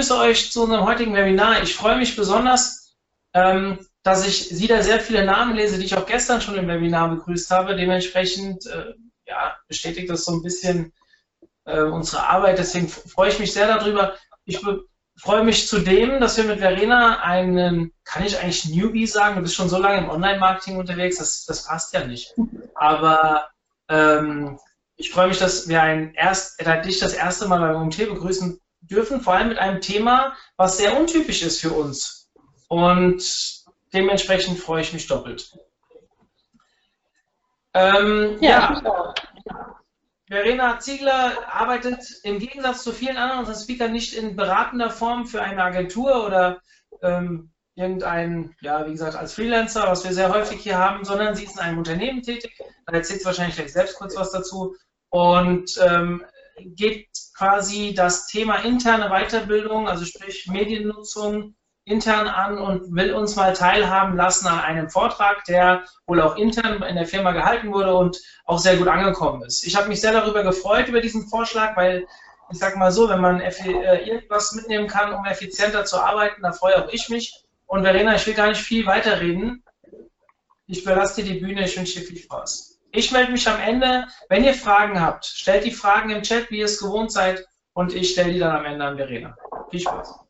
begrüße euch zu unserem heutigen Webinar. Ich freue mich besonders, ähm, dass ich wieder sehr viele Namen lese, die ich auch gestern schon im Webinar begrüßt habe. Dementsprechend äh, ja, bestätigt das so ein bisschen äh, unsere Arbeit. Deswegen freue ich mich sehr darüber. Ich freue mich zudem, dass wir mit Verena einen, kann ich eigentlich Newbie sagen? Du bist schon so lange im Online-Marketing unterwegs, das, das passt ja nicht. Aber ähm, ich freue mich, dass wir ein erst, dich das erste Mal beim OMT begrüßen dürfen, vor allem mit einem Thema, was sehr untypisch ist für uns. Und dementsprechend freue ich mich doppelt. Ähm, ja, ja. Verena Ziegler arbeitet im Gegensatz zu vielen anderen Speakern nicht in beratender Form für eine Agentur oder ähm, irgendein, ja, wie gesagt, als Freelancer, was wir sehr häufig hier haben, sondern sie ist in einem Unternehmen tätig. Da erzählt sie wahrscheinlich gleich selbst kurz was dazu und ähm, geht quasi das Thema interne Weiterbildung, also sprich Mediennutzung, intern an und will uns mal teilhaben lassen an einem Vortrag, der wohl auch intern in der Firma gehalten wurde und auch sehr gut angekommen ist. Ich habe mich sehr darüber gefreut, über diesen Vorschlag, weil ich sage mal so, wenn man äh, irgendwas mitnehmen kann, um effizienter zu arbeiten, da freue auch ich mich. Und Verena, ich will gar nicht viel weiterreden. Ich überlasse dir die Bühne, ich wünsche dir viel Spaß. Ich melde mich am Ende. Wenn ihr Fragen habt, stellt die Fragen im Chat, wie ihr es gewohnt seid, und ich stelle die dann am Ende an Verena. Viel Spaß.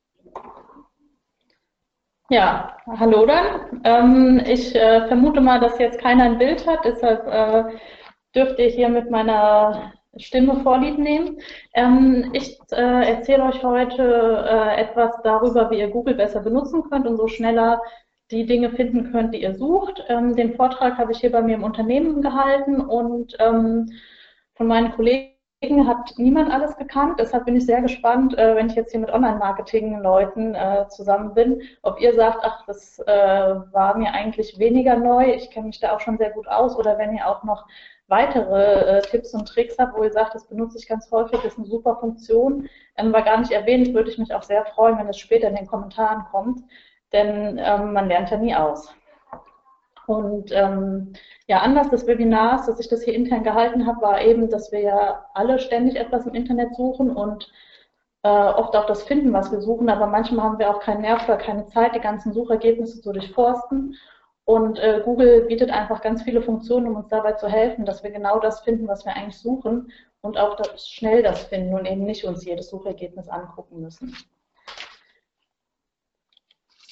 Ja, hallo dann. Ähm, ich äh, vermute mal, dass jetzt keiner ein Bild hat, deshalb äh, dürft ihr hier mit meiner Stimme vorlieb nehmen. Ähm, ich äh, erzähle euch heute äh, etwas darüber, wie ihr Google besser benutzen könnt und so schneller die Dinge finden könnt, die ihr sucht. Ähm, den Vortrag habe ich hier bei mir im Unternehmen gehalten und ähm, von meinen Kollegen hat niemand alles gekannt. Deshalb bin ich sehr gespannt, äh, wenn ich jetzt hier mit Online-Marketing-Leuten äh, zusammen bin, ob ihr sagt, ach, das äh, war mir eigentlich weniger neu, ich kenne mich da auch schon sehr gut aus, oder wenn ihr auch noch weitere äh, Tipps und Tricks habt, wo ihr sagt, das benutze ich ganz häufig, das ist eine super Funktion, ähm, war gar nicht erwähnt, würde ich mich auch sehr freuen, wenn es später in den Kommentaren kommt denn ähm, man lernt ja nie aus. Und ähm, ja, Anlass des Webinars, dass ich das hier intern gehalten habe, war eben, dass wir ja alle ständig etwas im Internet suchen und äh, oft auch das finden, was wir suchen, aber manchmal haben wir auch keinen Nerv oder keine Zeit, die ganzen Suchergebnisse zu durchforsten. Und äh, Google bietet einfach ganz viele Funktionen, um uns dabei zu helfen, dass wir genau das finden, was wir eigentlich suchen und auch das, schnell das finden und eben nicht uns jedes Suchergebnis angucken müssen.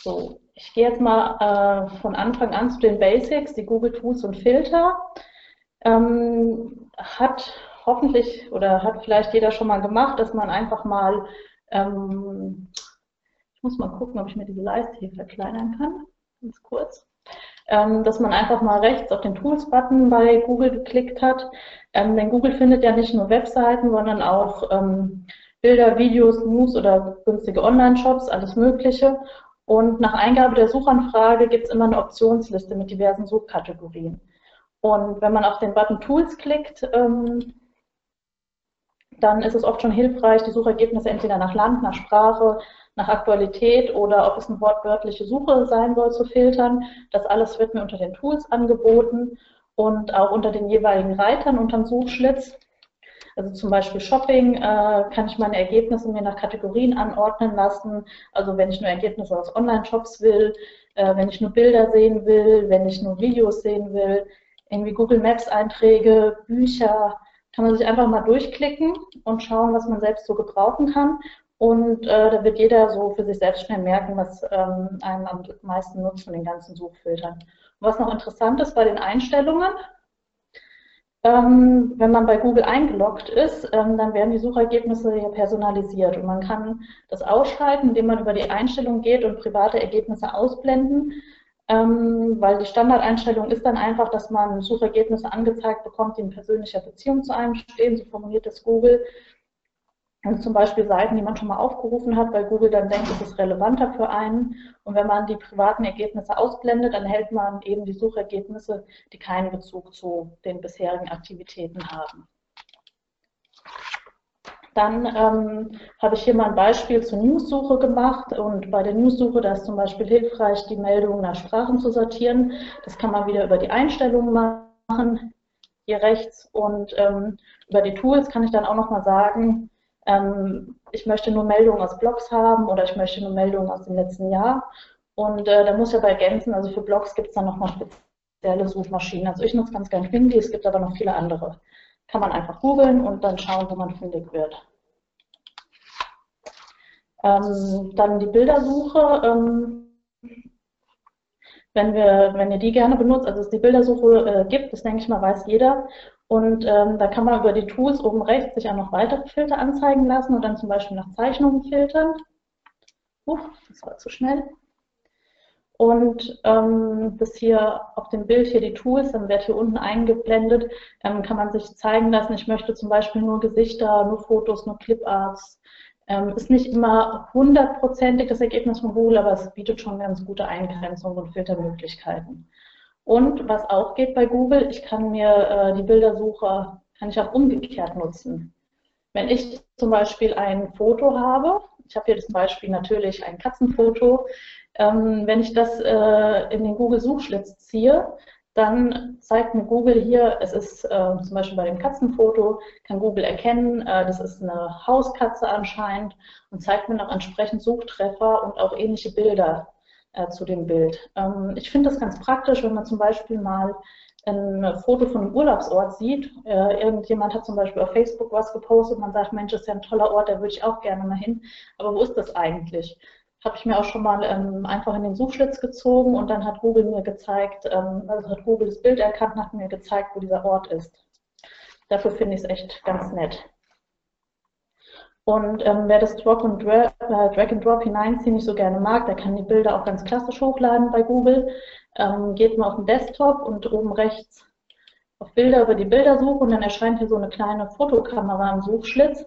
So, ich gehe jetzt mal äh, von Anfang an zu den Basics, die Google Tools und Filter. Ähm, hat hoffentlich oder hat vielleicht jeder schon mal gemacht, dass man einfach mal, ähm, ich muss mal gucken, ob ich mir diese Leiste hier verkleinern kann, ganz kurz, ähm, dass man einfach mal rechts auf den Tools-Button bei Google geklickt hat. Ähm, denn Google findet ja nicht nur Webseiten, sondern auch ähm, Bilder, Videos, News oder günstige Online-Shops, alles Mögliche. Und nach Eingabe der Suchanfrage gibt es immer eine Optionsliste mit diversen Suchkategorien. Und wenn man auf den Button Tools klickt, ähm, dann ist es oft schon hilfreich, die Suchergebnisse entweder nach Land, nach Sprache, nach Aktualität oder ob es eine wortwörtliche Suche sein soll, zu filtern. Das alles wird mir unter den Tools angeboten und auch unter den jeweiligen Reitern unter dem Suchschlitz. Also zum Beispiel Shopping äh, kann ich meine Ergebnisse mir nach Kategorien anordnen lassen. Also wenn ich nur Ergebnisse aus Online-Shops will, äh, wenn ich nur Bilder sehen will, wenn ich nur Videos sehen will, irgendwie Google Maps-Einträge, Bücher, kann man sich einfach mal durchklicken und schauen, was man selbst so gebrauchen kann. Und äh, da wird jeder so für sich selbst schnell merken, was ähm, einem am meisten nutzt von den ganzen Suchfiltern. Und was noch interessant ist bei den Einstellungen, ähm, wenn man bei Google eingeloggt ist, ähm, dann werden die Suchergebnisse ja personalisiert und man kann das ausschalten, indem man über die Einstellung geht und private Ergebnisse ausblenden, ähm, weil die Standardeinstellung ist dann einfach, dass man Suchergebnisse angezeigt bekommt, die in persönlicher Beziehung zu einem stehen, so formuliert es Google. Und zum Beispiel Seiten, die man schon mal aufgerufen hat, weil Google dann denkt, es ist relevanter für einen. Und wenn man die privaten Ergebnisse ausblendet, dann hält man eben die Suchergebnisse, die keinen Bezug zu den bisherigen Aktivitäten haben. Dann ähm, habe ich hier mal ein Beispiel zur News-Suche gemacht und bei der News-Suche, da ist zum Beispiel hilfreich, die Meldungen nach Sprachen zu sortieren. Das kann man wieder über die Einstellungen machen, hier rechts. Und ähm, über die Tools kann ich dann auch nochmal sagen, ähm, ich möchte nur Meldungen aus Blogs haben oder ich möchte nur Meldungen aus dem letzten Jahr. Und äh, da muss ich aber ergänzen, also für Blogs gibt es dann nochmal spezielle Suchmaschinen. Also ich nutze ganz gerne Findy, es gibt aber noch viele andere. Kann man einfach googeln und dann schauen, wo man fündig wird. Ähm, dann die Bildersuche. Ähm, wenn, wir, wenn ihr die gerne benutzt, also es die Bildersuche äh, gibt, das denke ich mal, weiß jeder. Und ähm, da kann man über die Tools oben rechts sich auch noch weitere Filter anzeigen lassen und dann zum Beispiel nach Zeichnungen filtern. Uh, das war zu schnell. Und ähm, das hier auf dem Bild hier die Tools, dann wird hier unten eingeblendet, ähm, kann man sich zeigen lassen, ich möchte zum Beispiel nur Gesichter, nur Fotos, nur Cliparts, ähm, ist nicht immer hundertprozentig das Ergebnis von Google, aber es bietet schon ganz gute Eingrenzungen und Filtermöglichkeiten. Und was auch geht bei Google, ich kann mir äh, die Bildersuche, kann ich auch umgekehrt nutzen. Wenn ich zum Beispiel ein Foto habe, ich habe hier zum Beispiel natürlich ein Katzenfoto, ähm, wenn ich das äh, in den Google-Suchschlitz ziehe, dann zeigt mir Google hier, es ist äh, zum Beispiel bei dem Katzenfoto, kann Google erkennen, äh, das ist eine Hauskatze anscheinend und zeigt mir noch entsprechend Suchtreffer und auch ähnliche Bilder äh, zu dem Bild. Ähm, ich finde das ganz praktisch, wenn man zum Beispiel mal ein Foto von einem Urlaubsort sieht. Äh, irgendjemand hat zum Beispiel auf Facebook was gepostet und man sagt, Mensch, das ist ja ein toller Ort, da würde ich auch gerne mal hin. Aber wo ist das eigentlich? habe ich mir auch schon mal ähm, einfach in den Suchschlitz gezogen und dann hat Google mir gezeigt, ähm, also hat Google das Bild erkannt und hat mir gezeigt, wo dieser Ort ist. Dafür finde ich es echt ganz nett. Und ähm, wer das Drag and, Dra äh, Drag and Drop hineinziehen nicht so gerne mag, der kann die Bilder auch ganz klassisch hochladen bei Google. Ähm, geht mal auf den Desktop und oben rechts auf Bilder über die Bildersuche und dann erscheint hier so eine kleine Fotokamera im Suchschlitz.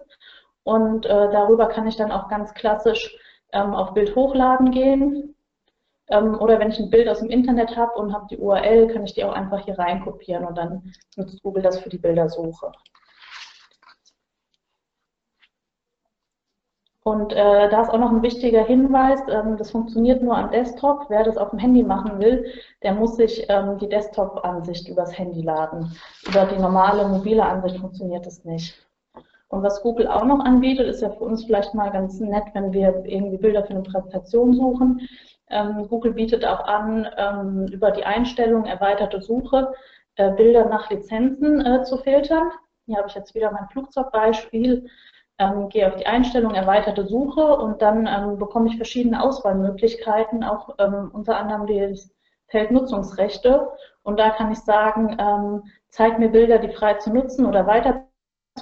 Und äh, darüber kann ich dann auch ganz klassisch ähm, auf Bild hochladen gehen. Ähm, oder wenn ich ein Bild aus dem Internet habe und habe die URL, kann ich die auch einfach hier rein kopieren und dann nutzt Google das für die Bildersuche. Und äh, da ist auch noch ein wichtiger Hinweis, ähm, das funktioniert nur am Desktop. Wer das auf dem Handy machen will, der muss sich ähm, die Desktop-Ansicht übers Handy laden. Über die normale mobile Ansicht funktioniert das nicht. Und was Google auch noch anbietet, ist ja für uns vielleicht mal ganz nett, wenn wir irgendwie Bilder für eine Präsentation suchen. Ähm, Google bietet auch an, ähm, über die Einstellung erweiterte Suche äh, Bilder nach Lizenzen äh, zu filtern. Hier habe ich jetzt wieder mein Flugzeugbeispiel. Ähm, gehe auf die Einstellung erweiterte Suche und dann ähm, bekomme ich verschiedene Auswahlmöglichkeiten, auch ähm, unter anderem das Feld Nutzungsrechte. Und da kann ich sagen, ähm, zeig mir Bilder, die frei zu nutzen oder weiter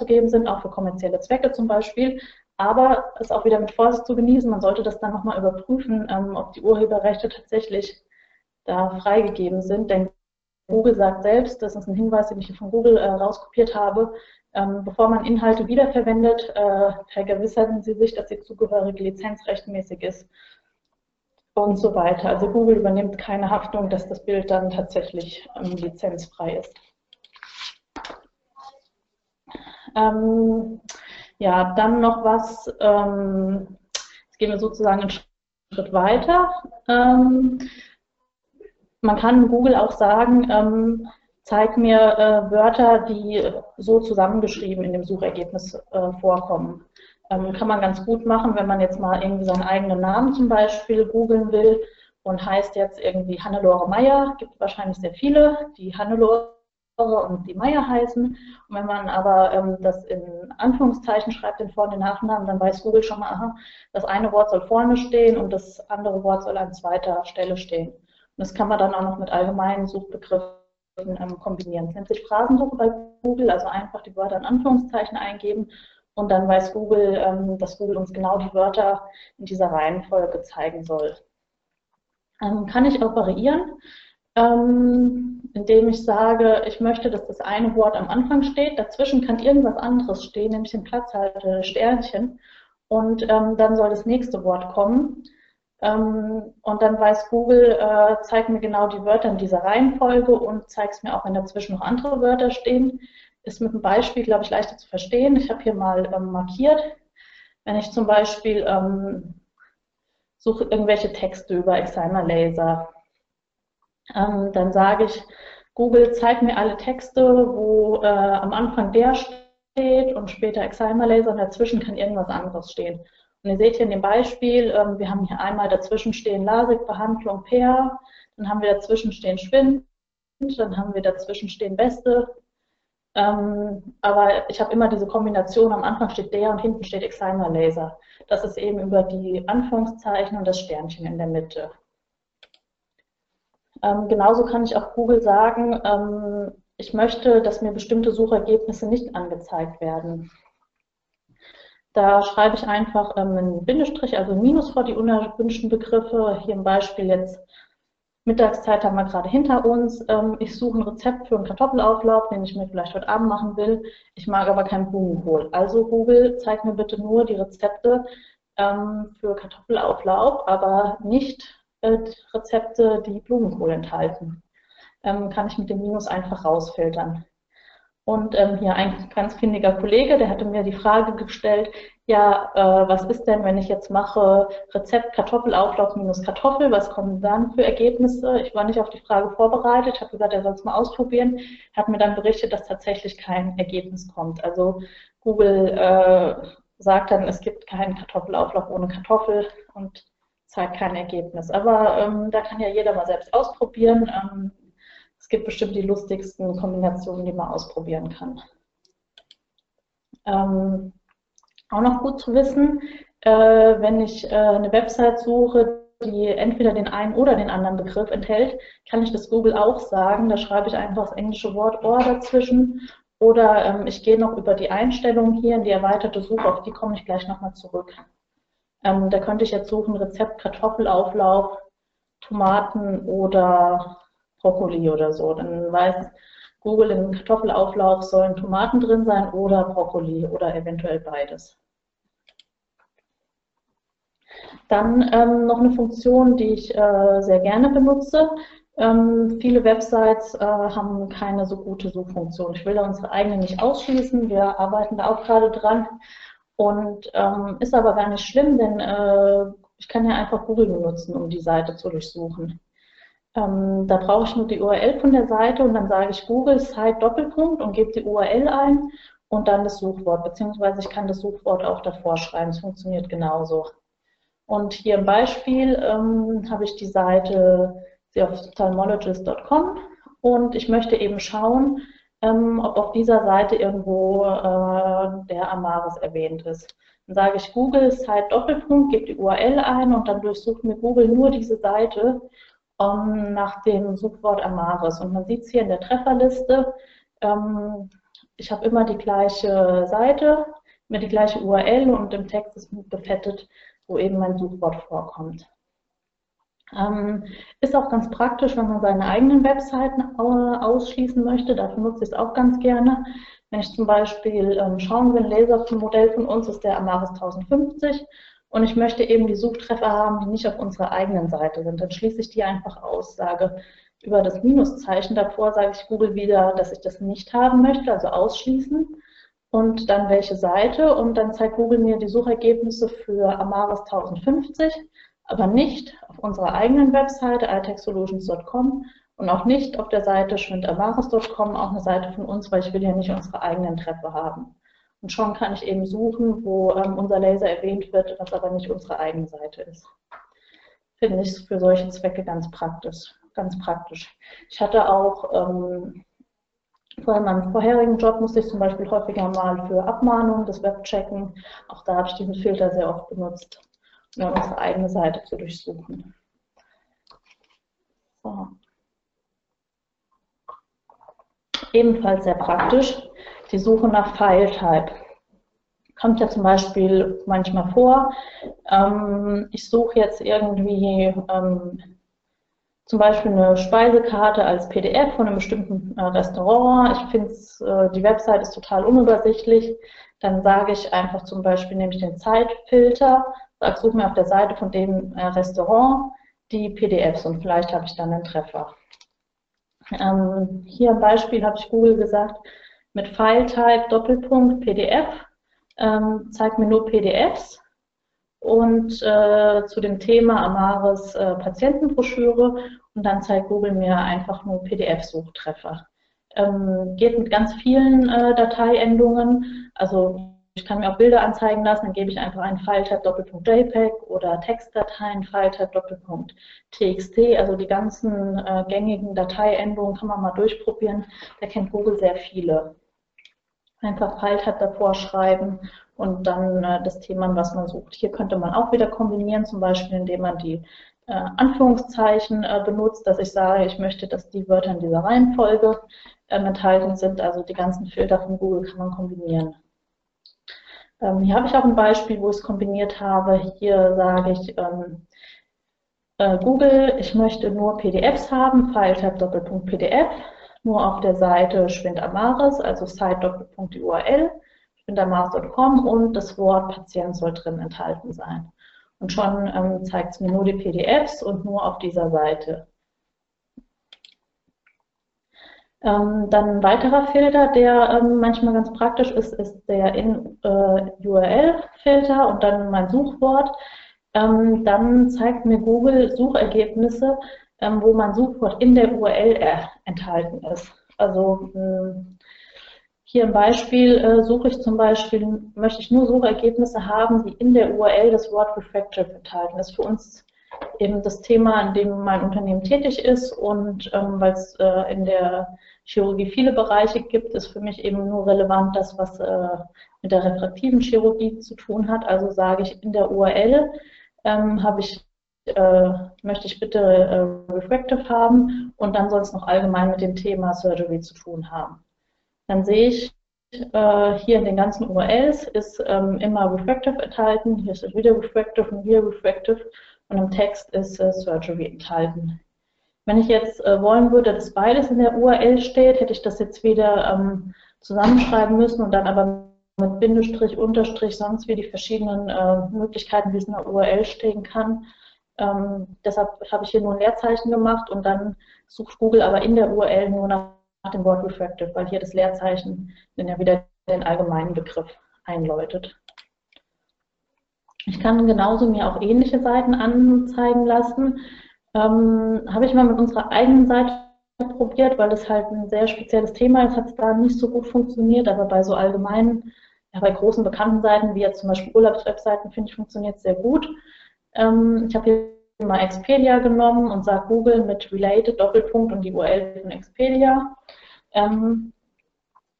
geben sind, auch für kommerzielle Zwecke zum Beispiel. Aber es auch wieder mit Vorsicht zu genießen. Man sollte das dann nochmal überprüfen, ähm, ob die Urheberrechte tatsächlich da freigegeben sind. Denn Google sagt selbst, das ist ein Hinweis, den ich hier von Google äh, rauskopiert habe, ähm, bevor man Inhalte wiederverwendet, äh, vergewissern Sie sich, dass die zugehörige Lizenz rechtmäßig ist und so weiter. Also Google übernimmt keine Haftung, dass das Bild dann tatsächlich ähm, lizenzfrei ist. Ähm, ja, dann noch was, ähm, jetzt gehen wir sozusagen einen Schritt weiter. Ähm, man kann Google auch sagen, ähm, zeig mir äh, Wörter, die so zusammengeschrieben in dem Suchergebnis äh, vorkommen. Ähm, kann man ganz gut machen, wenn man jetzt mal irgendwie seinen eigenen Namen zum Beispiel googeln will und heißt jetzt irgendwie Hannelore Meyer, gibt wahrscheinlich sehr viele, die Hannelore und die Meier heißen. Und wenn man aber ähm, das in Anführungszeichen schreibt, den Vor- und den Nachnamen, dann weiß Google schon mal, aha, das eine Wort soll vorne stehen und das andere Wort soll an zweiter Stelle stehen. Und das kann man dann auch noch mit allgemeinen Suchbegriffen ähm, kombinieren. Das nennt sich Phrasensuche bei Google, also einfach die Wörter in Anführungszeichen eingeben und dann weiß Google, ähm, dass Google uns genau die Wörter in dieser Reihenfolge zeigen soll. Ähm, kann ich auch variieren ähm, indem ich sage, ich möchte, dass das eine Wort am Anfang steht, dazwischen kann irgendwas anderes stehen, nämlich ein Platzhalter, Sternchen, und ähm, dann soll das nächste Wort kommen. Ähm, und dann weiß Google, äh, zeigt mir genau die Wörter in dieser Reihenfolge und zeigt es mir auch, wenn dazwischen noch andere Wörter stehen. Ist mit einem Beispiel, glaube ich, leichter zu verstehen. Ich habe hier mal ähm, markiert, wenn ich zum Beispiel ähm, suche irgendwelche Texte über Excimer Laser ähm, dann sage ich, Google, zeig mir alle Texte, wo äh, am Anfang der steht und später Excimer-Laser und dazwischen kann irgendwas anderes stehen. Und ihr seht hier in dem Beispiel, ähm, wir haben hier einmal dazwischen stehen LASIK-Behandlung PER, dann haben wir dazwischen stehen Schwind, dann haben wir dazwischen stehen Beste. Ähm, aber ich habe immer diese Kombination, am Anfang steht der und hinten steht Excimer-Laser. Das ist eben über die Anführungszeichen und das Sternchen in der Mitte. Ähm, genauso kann ich auch Google sagen, ich möchte, dass mir bestimmte Suchergebnisse nicht angezeigt werden. Da schreibe ich einfach ähm, einen Bindestrich, also ein Minus vor die unerwünschten Begriffe. Hier im Beispiel jetzt Mittagszeit haben wir gerade hinter uns. Ähm, ich suche ein Rezept für einen Kartoffelauflauf, den ich mir vielleicht heute Abend machen will. Ich mag aber keinen Blumenkohl. Also Google, zeig mir bitte nur die Rezepte ähm, für Kartoffelauflauf, aber nicht äh, Rezepte, die Blumenkohl enthalten. Ähm, kann ich mit dem Minus einfach rausfiltern. Und ähm, hier ein ganz findiger Kollege, der hatte mir die Frage gestellt, ja, äh, was ist denn, wenn ich jetzt mache Rezept Kartoffelauflauf minus Kartoffel, was kommen dann für Ergebnisse? Ich war nicht auf die Frage vorbereitet, habe gesagt, er soll es mal ausprobieren, hat mir dann berichtet, dass tatsächlich kein Ergebnis kommt. Also Google äh, sagt dann, es gibt keinen Kartoffelauflauf ohne Kartoffel und zeigt kein Ergebnis. Aber ähm, da kann ja jeder mal selbst ausprobieren. Ähm, gibt bestimmt die lustigsten Kombinationen, die man ausprobieren kann. Ähm, auch noch gut zu wissen, äh, wenn ich äh, eine Website suche, die entweder den einen oder den anderen Begriff enthält, kann ich das Google auch sagen. Da schreibe ich einfach das englische Wort or dazwischen. Oder ähm, ich gehe noch über die Einstellungen hier in die erweiterte Suche, auf die komme ich gleich nochmal zurück. Ähm, da könnte ich jetzt suchen Rezept Kartoffelauflauf, Tomaten oder Brokkoli oder so. Dann weiß Google, im Kartoffelauflauf sollen Tomaten drin sein oder Brokkoli oder eventuell beides. Dann ähm, noch eine Funktion, die ich äh, sehr gerne benutze. Ähm, viele Websites äh, haben keine so gute Suchfunktion. Ich will da unsere eigene nicht ausschließen. Wir arbeiten da auch gerade dran. Und ähm, ist aber gar nicht schlimm, denn äh, ich kann ja einfach Google benutzen, um die Seite zu durchsuchen. Ähm, da brauche ich nur die URL von der Seite und dann sage ich Google Site Doppelpunkt und gebe die URL ein und dann das Suchwort, beziehungsweise ich kann das Suchwort auch davor schreiben. Es funktioniert genauso. Und hier im Beispiel ähm, habe ich die Seite theophthalmologist.com und ich möchte eben schauen, ähm, ob auf dieser Seite irgendwo äh, der Amaris erwähnt ist. Dann sage ich Google Site Doppelpunkt, gebe die URL ein und dann durchsucht mir Google nur diese Seite um, nach dem Suchwort Amaris. Und man sieht es hier in der Trefferliste. Ähm, ich habe immer die gleiche Seite, immer die gleiche URL und im Text ist gefettet, wo eben mein Suchwort vorkommt. Ähm, ist auch ganz praktisch, wenn man seine eigenen Webseiten ausschließen möchte. Dafür nutze ich es auch ganz gerne. Wenn ich zum Beispiel ähm, schauen will, ein Lasermodell von uns ist der Amaris 1050 und ich möchte eben die Suchtreffer haben, die nicht auf unserer eigenen Seite sind. Dann schließe ich die einfach aus, sage über das Minuszeichen davor, sage ich Google wieder, dass ich das nicht haben möchte, also ausschließen. Und dann welche Seite und dann zeigt Google mir die Suchergebnisse für Amaris 1050, aber nicht auf unserer eigenen Webseite itechsolutions.com und auch nicht auf der Seite schwindamaris.com, auch eine Seite von uns, weil ich will ja nicht unsere eigenen Treffer haben. Und schon kann ich eben suchen, wo ähm, unser Laser erwähnt wird, was aber nicht unsere eigene Seite ist. Finde ich für solche Zwecke ganz praktisch. Ganz praktisch. Ich hatte auch ähm, vor meinem vorherigen Job musste ich zum Beispiel häufiger mal für Abmahnungen das Web checken. Auch da habe ich diesen Filter sehr oft benutzt, um unsere eigene Seite zu durchsuchen. So. Ebenfalls sehr praktisch die Suche nach File-Type. Kommt ja zum Beispiel manchmal vor, ähm, ich suche jetzt irgendwie ähm, zum Beispiel eine Speisekarte als PDF von einem bestimmten äh, Restaurant. Ich finde, äh, die Website ist total unübersichtlich. Dann sage ich einfach zum Beispiel, nehme ich den Zeitfilter, sage, suche mir auf der Seite von dem äh, Restaurant die PDFs und vielleicht habe ich dann einen Treffer. Ähm, hier im Beispiel habe ich Google gesagt, mit File-Type Doppelpunkt PDF, ähm, zeigt mir nur PDFs und äh, zu dem Thema Amaris äh, Patientenbroschüre und dann zeigt Google mir einfach nur PDF-Suchtreffer. Ähm, geht mit ganz vielen äh, Dateiendungen. Also ich kann mir auch Bilder anzeigen lassen, dann gebe ich einfach einen File-Type Doppelpunkt JPEG oder Textdateien File-Type Doppelpunkt TXT. Also die ganzen äh, gängigen Dateiendungen kann man mal durchprobieren. Da kennt Google sehr viele. Einfach File-Type davor schreiben und dann äh, das Thema, was man sucht. Hier könnte man auch wieder kombinieren, zum Beispiel indem man die äh, Anführungszeichen äh, benutzt, dass ich sage, ich möchte, dass die Wörter in dieser Reihenfolge ähm, enthalten sind. Also die ganzen Filter von Google kann man kombinieren. Ähm, hier habe ich auch ein Beispiel, wo ich es kombiniert habe. Hier sage ich ähm, äh, Google, ich möchte nur PDFs haben, File-Tab Doppelpunkt PDF, nur auf der Seite Schwindamaris, also Site Doppelpunkt URL schwindamaris.com und das Wort Patient soll drin enthalten sein. Und schon ähm, zeigt es mir nur die PDFs und nur auf dieser Seite. Ähm, dann ein weiterer Filter, der ähm, manchmal ganz praktisch ist, ist der äh, und dann mein Suchwort. Ähm, dann zeigt mir Google Suchergebnisse, ähm, wo mein Suchwort in der URL äh, enthalten ist. Also hm, hier im Beispiel äh, suche ich zum Beispiel, möchte ich nur Suchergebnisse haben, die in der URL das Wort Refractive enthalten. Das ist für uns eben das Thema, an dem mein Unternehmen tätig ist und ähm, weil es äh, in der Chirurgie viele Bereiche gibt, ist für mich eben nur relevant das, was äh, mit der refraktiven Chirurgie zu tun hat. Also sage ich in der URL ähm, habe ich äh, möchte ich bitte äh, Refractive haben und dann soll es noch allgemein mit dem Thema Surgery zu tun haben dann sehe ich äh, hier in den ganzen URLs ist ähm, immer Refractive enthalten, hier ist wieder Refractive und hier Refractive und im Text ist äh, Surgery enthalten. Wenn ich jetzt äh, wollen würde, dass beides in der URL steht, hätte ich das jetzt wieder ähm, zusammenschreiben müssen und dann aber mit Bindestrich, Unterstrich, sonst wie die verschiedenen äh, Möglichkeiten, wie es in der URL stehen kann. Ähm, deshalb habe ich hier nur ein Leerzeichen gemacht und dann sucht Google aber in der URL nur nach nach dem Wort refractive, weil hier das Leerzeichen dann ja wieder den allgemeinen Begriff einläutet. Ich kann genauso mir auch ähnliche Seiten anzeigen lassen. Ähm, Habe ich mal mit unserer eigenen Seite probiert, weil das halt ein sehr spezielles Thema ist, hat es da nicht so gut funktioniert, aber bei so allgemeinen, ja, bei großen bekannten Seiten, wie jetzt zum Beispiel Urlaubswebseiten, finde ich, funktioniert es sehr gut. Ähm, ich habe hier mal Expedia genommen und sage Google mit Related Doppelpunkt und die URL von Expedia ähm,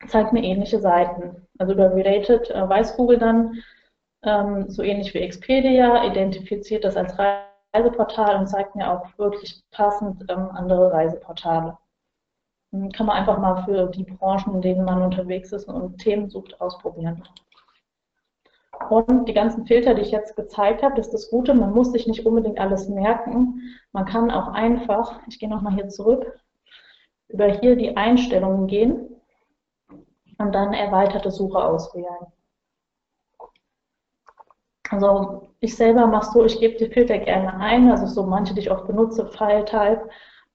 zeigt mir ähnliche Seiten. Also über Related äh, weiß Google dann, ähm, so ähnlich wie Expedia, identifiziert das als Reiseportal und zeigt mir auch wirklich passend ähm, andere Reiseportale. Hm, kann man einfach mal für die Branchen, in denen man unterwegs ist und Themen sucht, ausprobieren. Und die ganzen Filter, die ich jetzt gezeigt habe, das ist das Gute, man muss sich nicht unbedingt alles merken. Man kann auch einfach, ich gehe nochmal hier zurück, über hier die Einstellungen gehen und dann erweiterte Suche auswählen. Also ich selber mache so, ich gebe die Filter gerne ein, also so manche, die ich auch benutze, File-Type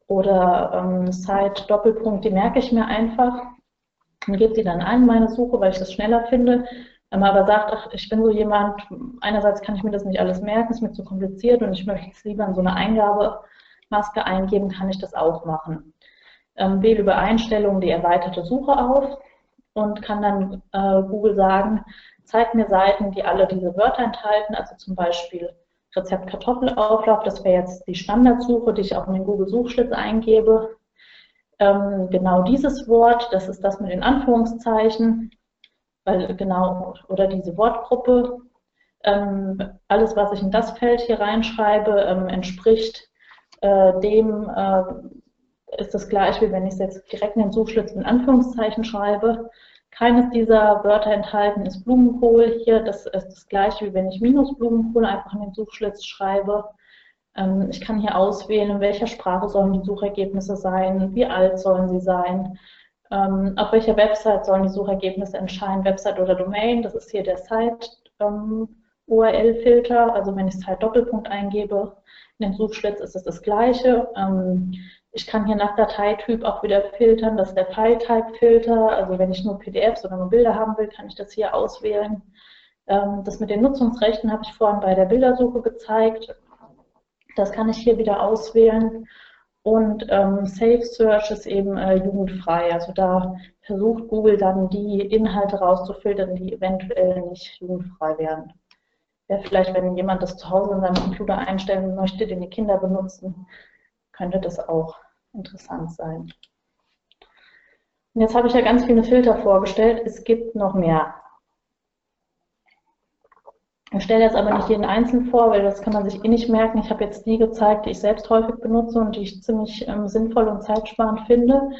oder ähm, Site Doppelpunkt, die merke ich mir einfach und gebe die dann ein, meine Suche, weil ich das schneller finde. Aber sagt, ach, ich bin so jemand, einerseits kann ich mir das nicht alles merken, ist mir zu kompliziert und ich möchte es lieber in so eine Eingabemaske eingeben, kann ich das auch machen ähm, wähle über Einstellungen die erweiterte Suche auf und kann dann äh, Google sagen, zeig mir Seiten, die alle diese Wörter enthalten, also zum Beispiel Rezept Kartoffelauflauf, das wäre jetzt die Standardsuche, die ich auch in den Google-Suchschlitz eingebe. Ähm, genau dieses Wort, das ist das mit den Anführungszeichen, weil genau, oder diese Wortgruppe, ähm, alles, was ich in das Feld hier reinschreibe, ähm, entspricht äh, dem, äh, ist das gleich, wie wenn ich es jetzt direkt in den Suchschlitz in Anführungszeichen schreibe. Keines dieser Wörter enthalten ist Blumenkohl. Hier, das ist das gleiche, wie wenn ich minus Blumenkohl einfach in den Suchschlitz schreibe. Ähm, ich kann hier auswählen, in welcher Sprache sollen die Suchergebnisse sein, wie alt sollen sie sein, ähm, auf welcher Website sollen die Suchergebnisse entscheiden, Website oder Domain. Das ist hier der Site-URL-Filter. Ähm, also wenn ich Site Doppelpunkt eingebe, in den Suchschlitz ist es das gleiche. Ich kann hier nach Dateityp auch wieder filtern, das ist der File-Type-Filter. Also wenn ich nur PDFs oder nur Bilder haben will, kann ich das hier auswählen. Ähm, das mit den Nutzungsrechten habe ich vorhin bei der Bildersuche gezeigt. Das kann ich hier wieder auswählen. Und ähm, Safe Search ist eben äh, jugendfrei. Also da versucht Google dann die Inhalte rauszufiltern, die eventuell nicht jugendfrei wären. Ja, vielleicht, wenn jemand das zu Hause in seinem Computer einstellen möchte, den die Kinder benutzen, könnte das auch interessant sein. Und jetzt habe ich ja ganz viele Filter vorgestellt. Es gibt noch mehr. Ich stelle jetzt aber nicht jeden einzeln vor, weil das kann man sich eh nicht merken. Ich habe jetzt die gezeigt, die ich selbst häufig benutze und die ich ziemlich ähm, sinnvoll und zeitsparend finde.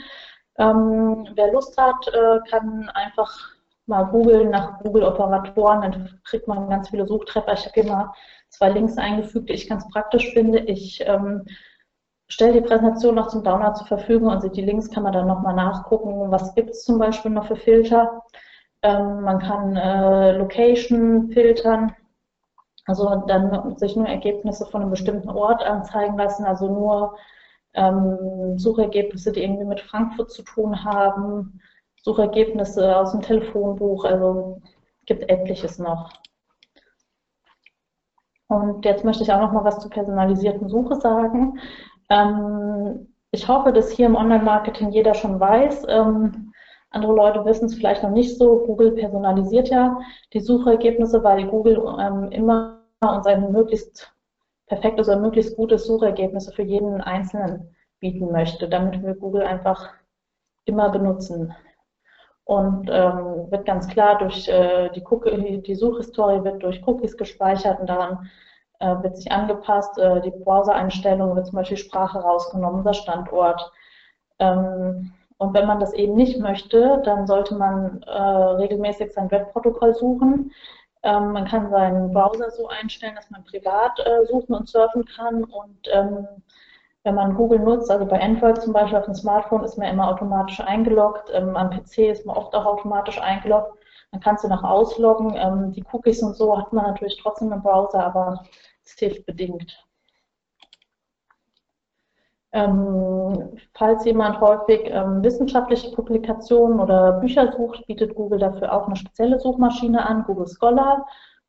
Ähm, wer Lust hat, äh, kann einfach mal googeln nach Google-Operatoren, dann kriegt man ganz viele Suchtreffer. Ich habe hier mal zwei Links eingefügt, die ich ganz praktisch finde. Ich ähm, stelle die Präsentation noch zum Download zur Verfügung und die Links kann man dann nochmal nachgucken. Was gibt es zum Beispiel noch für Filter? Ähm, man kann äh, Location filtern, also dann sich nur Ergebnisse von einem bestimmten Ort anzeigen lassen, also nur ähm, Suchergebnisse, die irgendwie mit Frankfurt zu tun haben, Suchergebnisse aus dem Telefonbuch, also gibt etliches noch. Und jetzt möchte ich auch noch mal was zur personalisierten Suche sagen. Ähm, ich hoffe, dass hier im Online-Marketing jeder schon weiß. Ähm, andere Leute wissen es vielleicht noch nicht so. Google personalisiert ja die Suchergebnisse, weil Google ähm, immer und sein möglichst perfektes oder möglichst gutes Suchergebnisse für jeden Einzelnen bieten möchte, damit wir Google einfach immer benutzen. Und ähm, wird ganz klar durch äh, die, Cookie, die Suchhistorie wird durch Cookies gespeichert und daran äh, wird sich angepasst. Äh, die Browser-Einstellungen wird zum Beispiel Sprache rausgenommen, der Standort. Ähm, und wenn man das eben nicht möchte, dann sollte man äh, regelmäßig sein Webprotokoll suchen. Ähm, man kann seinen Browser so einstellen, dass man privat äh, suchen und surfen kann. Und ähm, wenn man Google nutzt, also bei Android zum Beispiel auf dem Smartphone ist man immer automatisch eingeloggt, ähm, am PC ist man oft auch automatisch eingeloggt. Dann kannst du noch ausloggen. Ähm, die Cookies und so hat man natürlich trotzdem im Browser, aber es hilft bedingt. Ähm, falls jemand häufig ähm, wissenschaftliche Publikationen oder Bücher sucht, bietet Google dafür auch eine spezielle Suchmaschine an, Google Scholar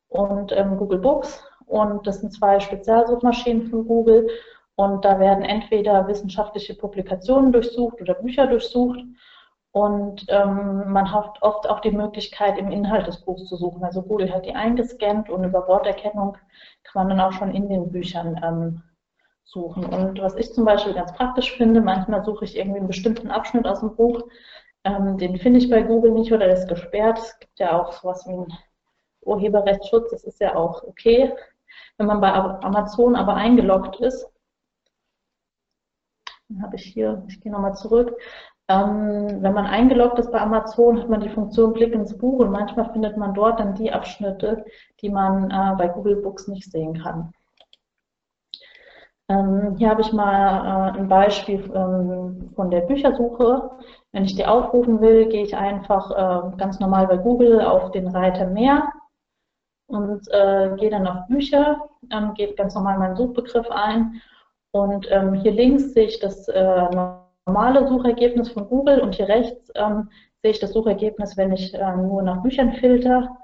und ähm, Google Books. Und das sind zwei Spezialsuchmaschinen von Google. Und da werden entweder wissenschaftliche Publikationen durchsucht oder Bücher durchsucht. Und ähm, man hat oft auch die Möglichkeit, im Inhalt des Buchs zu suchen. Also Google hat die eingescannt und über Worterkennung kann man dann auch schon in den Büchern ähm, suchen. Und was ich zum Beispiel ganz praktisch finde, manchmal suche ich irgendwie einen bestimmten Abschnitt aus dem Buch, ähm, den finde ich bei Google nicht oder der ist gesperrt. Es gibt ja auch sowas wie einen Urheberrechtsschutz, das ist ja auch okay. Wenn man bei Amazon aber eingeloggt ist, dann habe ich hier, ich gehe nochmal zurück, ähm, wenn man eingeloggt ist bei Amazon, hat man die Funktion Blick ins Buch und manchmal findet man dort dann die Abschnitte, die man äh, bei Google Books nicht sehen kann. Ähm, hier habe ich mal äh, ein Beispiel ähm, von der Büchersuche. Wenn ich die aufrufen will, gehe ich einfach äh, ganz normal bei Google auf den Reiter Mehr und äh, gehe dann auf Bücher, ähm, gebe ganz normal meinen Suchbegriff ein und ähm, hier links sehe ich das äh, normale Suchergebnis von Google und hier rechts ähm, sehe ich das Suchergebnis, wenn ich äh, nur nach Büchern filter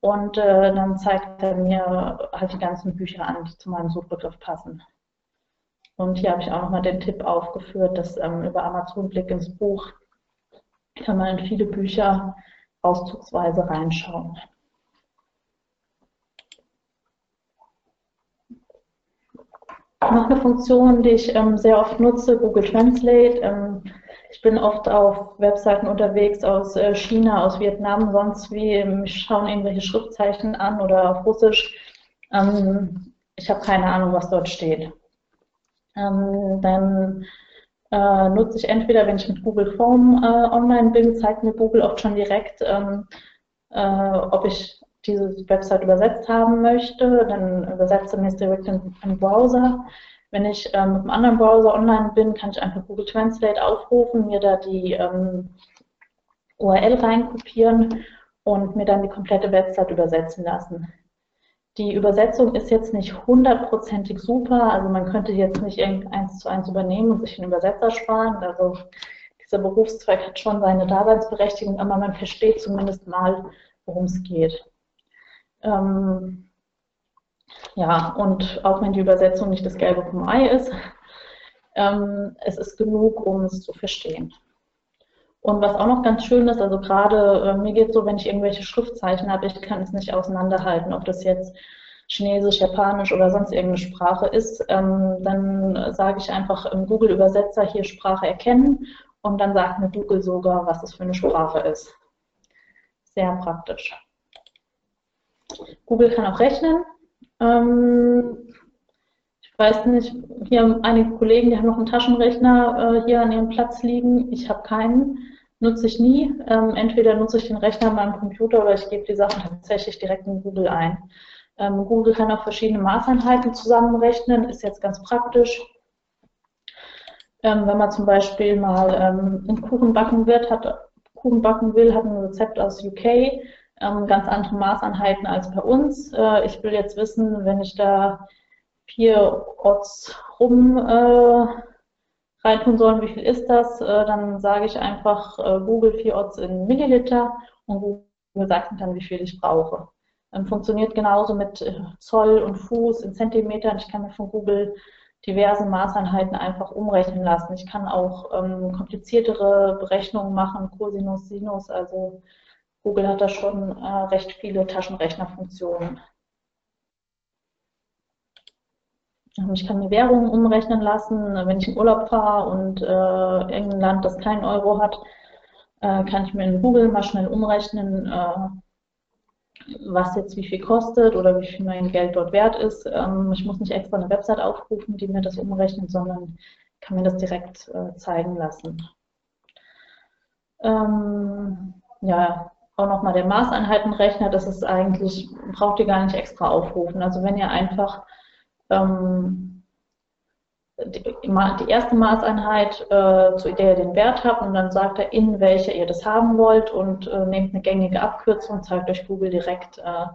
und äh, dann zeigt er mir halt die ganzen Bücher an, die zu meinem Suchbegriff passen. Und hier habe ich auch nochmal den Tipp aufgeführt, dass ähm, über Amazon Blick ins Buch kann man in viele Bücher auszugsweise reinschauen. Noch eine Funktion, die ich ähm, sehr oft nutze, Google Translate. Ähm, ich bin oft auf Webseiten unterwegs aus äh, China, aus Vietnam, sonst wie, ähm, ich schaue irgendwelche Schriftzeichen an oder auf Russisch. Ähm, ich habe keine Ahnung, was dort steht. Ähm, dann äh, nutze ich entweder, wenn ich mit Google Form äh, online bin, zeigt mir Google oft schon direkt, ähm, äh, ob ich diese Website übersetzt haben möchte, dann übersetze mir es direkt im, im Browser. Wenn ich ähm, mit einem anderen Browser online bin, kann ich einfach Google Translate aufrufen, mir da die ähm, URL reinkopieren und mir dann die komplette Website übersetzen lassen. Die Übersetzung ist jetzt nicht hundertprozentig super, also man könnte jetzt nicht eins zu eins übernehmen und sich einen Übersetzer sparen. Also dieser Berufszweig hat schon seine Daseinsberechtigung, aber man versteht zumindest mal, worum es geht. Ähm, ja, und auch wenn die Übersetzung nicht das Gelbe vom Ei ist, Ähm, es ist genug, um es zu verstehen. Und was auch noch ganz schön ist, also gerade äh, mir geht es so, wenn ich irgendwelche Schriftzeichen habe, ich kann es nicht auseinanderhalten, ob das jetzt Chinesisch, Japanisch oder sonst irgendeine Sprache ist, ähm, dann sage ich einfach im Google-Übersetzer hier Sprache erkennen und dann sagt mir Google sogar, was das für eine Sprache ist. Sehr praktisch. Google kann auch rechnen. Ähm, weiß nicht, hier haben einige Kollegen, die haben noch einen Taschenrechner äh, hier an ihrem Platz liegen. Ich habe keinen, nutze ich nie. Ähm, entweder nutze ich den Rechner an meinem Computer oder ich gebe die Sachen tatsächlich direkt in Google ein. Ähm, Google kann auch verschiedene Maßeinheiten zusammenrechnen, ist jetzt ganz praktisch. Ähm, wenn man zum Beispiel mal ähm, einen Kuchen backen wird, hat, Kuchen backen will, hat ein Rezept aus UK, ähm, ganz andere Maßeinheiten als bei uns. Äh, ich will jetzt wissen, wenn ich da vier Orts rum äh, reintun soll, wie viel ist das, äh, dann sage ich einfach äh, Google vier Orts in Milliliter und Google sagt mir dann, wie viel ich brauche. Ähm, funktioniert genauso mit äh, Zoll und Fuß in Zentimetern. Ich kann mir von Google diverse Maßeinheiten einfach umrechnen lassen. Ich kann auch ähm, kompliziertere Berechnungen machen, Cosinus, Sinus. Also Google hat da schon äh, recht viele Taschenrechnerfunktionen. Ähm, ich kann mir Währungen umrechnen lassen. Wenn ich in Urlaub fahre und äh, irgendein Land, das keinen Euro hat, äh, kann ich mir in Google mal schnell umrechnen, äh, was jetzt wie viel kostet oder wie viel mein Geld dort wert ist. Ähm, ich muss nicht extra eine Website aufrufen, die mir das umrechnet, sondern kann mir das direkt äh, zeigen lassen. Ähm, ja, auch nochmal der Maßeinheitenrechner, das ist eigentlich, braucht ihr gar nicht extra aufrufen. Also wenn ihr einfach ähm, die, erste Maßeinheit, äh, zu der ihr den Wert habt und dann sagt er, in welcher ihr das haben wollt und äh, nehmt eine gängige Abkürzung, zeigt euch Google direkt äh,